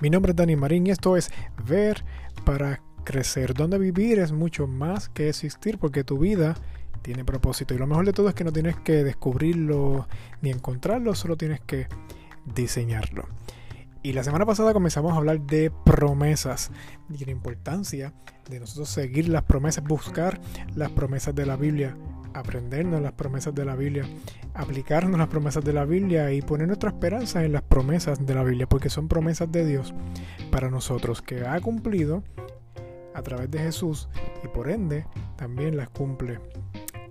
Mi nombre es Dani Marín y esto es Ver para Crecer, donde vivir es mucho más que existir porque tu vida tiene propósito. Y lo mejor de todo es que no tienes que descubrirlo ni encontrarlo, solo tienes que diseñarlo. Y la semana pasada comenzamos a hablar de promesas y la importancia de nosotros seguir las promesas, buscar las promesas de la Biblia aprendernos las promesas de la Biblia, aplicarnos las promesas de la Biblia y poner nuestra esperanza en las promesas de la Biblia, porque son promesas de Dios para nosotros que ha cumplido a través de Jesús y por ende también las cumple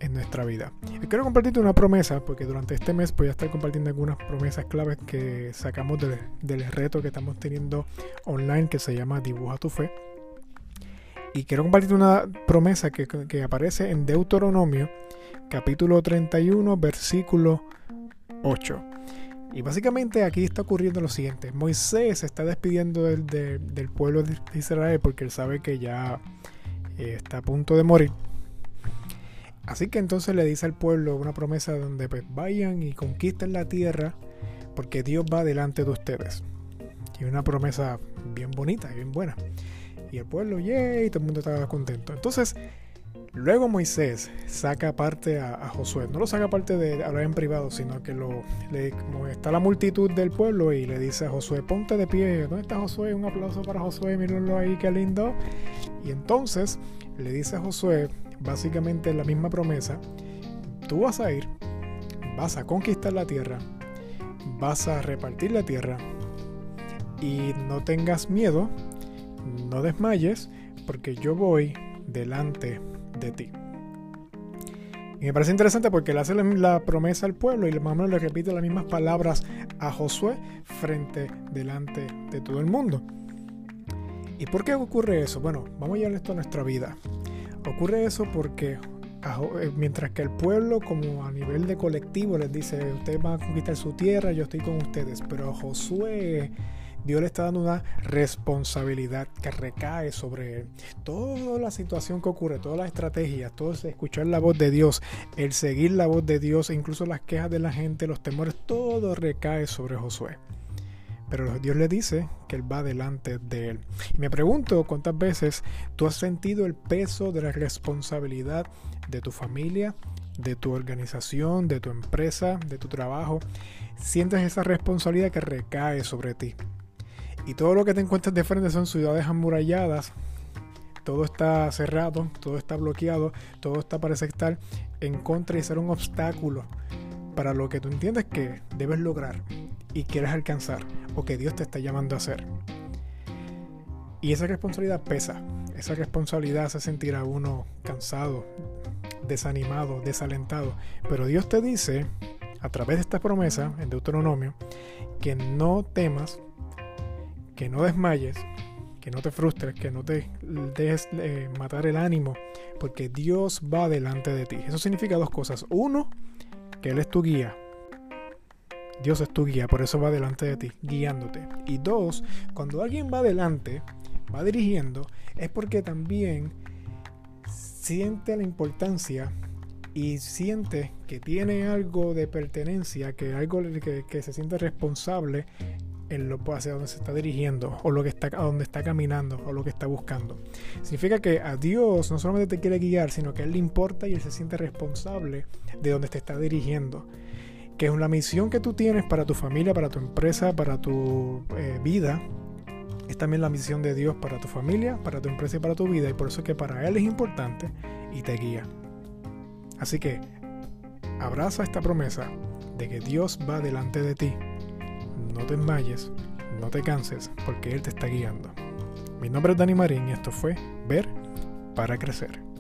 en nuestra vida. Y quiero compartirte una promesa porque durante este mes voy a estar compartiendo algunas promesas claves que sacamos del, del reto que estamos teniendo online que se llama Dibuja tu fe. Y quiero compartir una promesa que, que, aparece en Deuteronomio, capítulo 31, versículo 8. Y básicamente aquí está ocurriendo lo siguiente. Moisés se está despidiendo del, del pueblo de Israel porque él sabe que ya eh, está a punto de morir. Así que entonces le dice al pueblo una promesa donde pues vayan y conquisten la tierra porque Dios va delante de ustedes. Y una promesa bien bonita y bien buena. Y el pueblo, yay, todo el mundo estaba contento. Entonces, luego Moisés saca parte a, Josué. No lo saca parte de hablar en privado, sino que le, como está la multitud del pueblo y le dice a Josué, ponte de pie. ¿Dónde está Josué? Un aplauso para Josué, mírenlo ahí, qué lindo. Y entonces le dice a Josué, básicamente la misma promesa, tú vas a ir, vas a conquistar la tierra, vas a repartir la tierra y no tengas miedo no desmayes porque yo voy delante de ti. Y me parece interesante porque le hace la promesa al pueblo y el mamá le repite las mismas palabras a Josué frente delante de todo el mundo. ¿Y por qué ocurre eso? Bueno, vamos a llevar esto a nuestra vida. Ocurre eso porque eh, mientras que el pueblo como a nivel de colectivo les dice, ustedes van a conquistar su tierra, yo estoy con ustedes, pero Josué Dios le está dando una responsabilidad que recae sobre él. Toda la situación que ocurre, todas las estrategias, todo es escuchar la voz de Dios, el seguir la voz de Dios, e incluso las quejas de la gente, los temores, todo recae sobre Josué. Pero Dios le dice que Él va delante de Él. Y me pregunto cuántas veces tú has sentido el peso de la responsabilidad de tu familia, de tu organización, de tu empresa, de tu trabajo. Sientes esa responsabilidad que recae sobre ti y todo lo que te encuentras de frente son ciudades amuralladas. Todo está cerrado, todo está bloqueado, todo está parece estar en contra y ser un obstáculo para lo que tú entiendes que debes lograr y quieres alcanzar o que Dios te está llamando a hacer. Y esa responsabilidad pesa, esa responsabilidad hace sentir a uno cansado, desanimado, desalentado. Pero Dios te dice, a través de esta promesa en Deuteronomio, que no temas, que no desmayes, que no te frustres, que no te dejes eh, matar el ánimo, porque Dios va delante de ti. Eso significa dos cosas. Uno, que Él es tu guía. Dios es tu guía, por eso va delante de ti, guiándote. Y dos, cuando alguien va delante, va dirigiendo, es porque también siente la importancia y siente que tiene algo de pertenencia, que algo que, que se siente responsable en lo, hacia donde se está dirigiendo o lo que está, a donde está caminando o lo que está buscando. Significa que a Dios no solamente te quiere guiar, sino que Él le importa y Él se siente responsable de donde te está dirigiendo. Que es una misión que tú tienes para tu familia, para tu empresa, para tu eh, vida. Es también la misión de Dios para tu familia, para tu empresa y para tu vida. Y por eso es que para Él es importante y te guía. Así que abraza esta promesa de que Dios va delante de ti no te desmayes, no te canses, porque Él te está guiando. Mi nombre es Dani Marín y esto fue Ver para Crecer.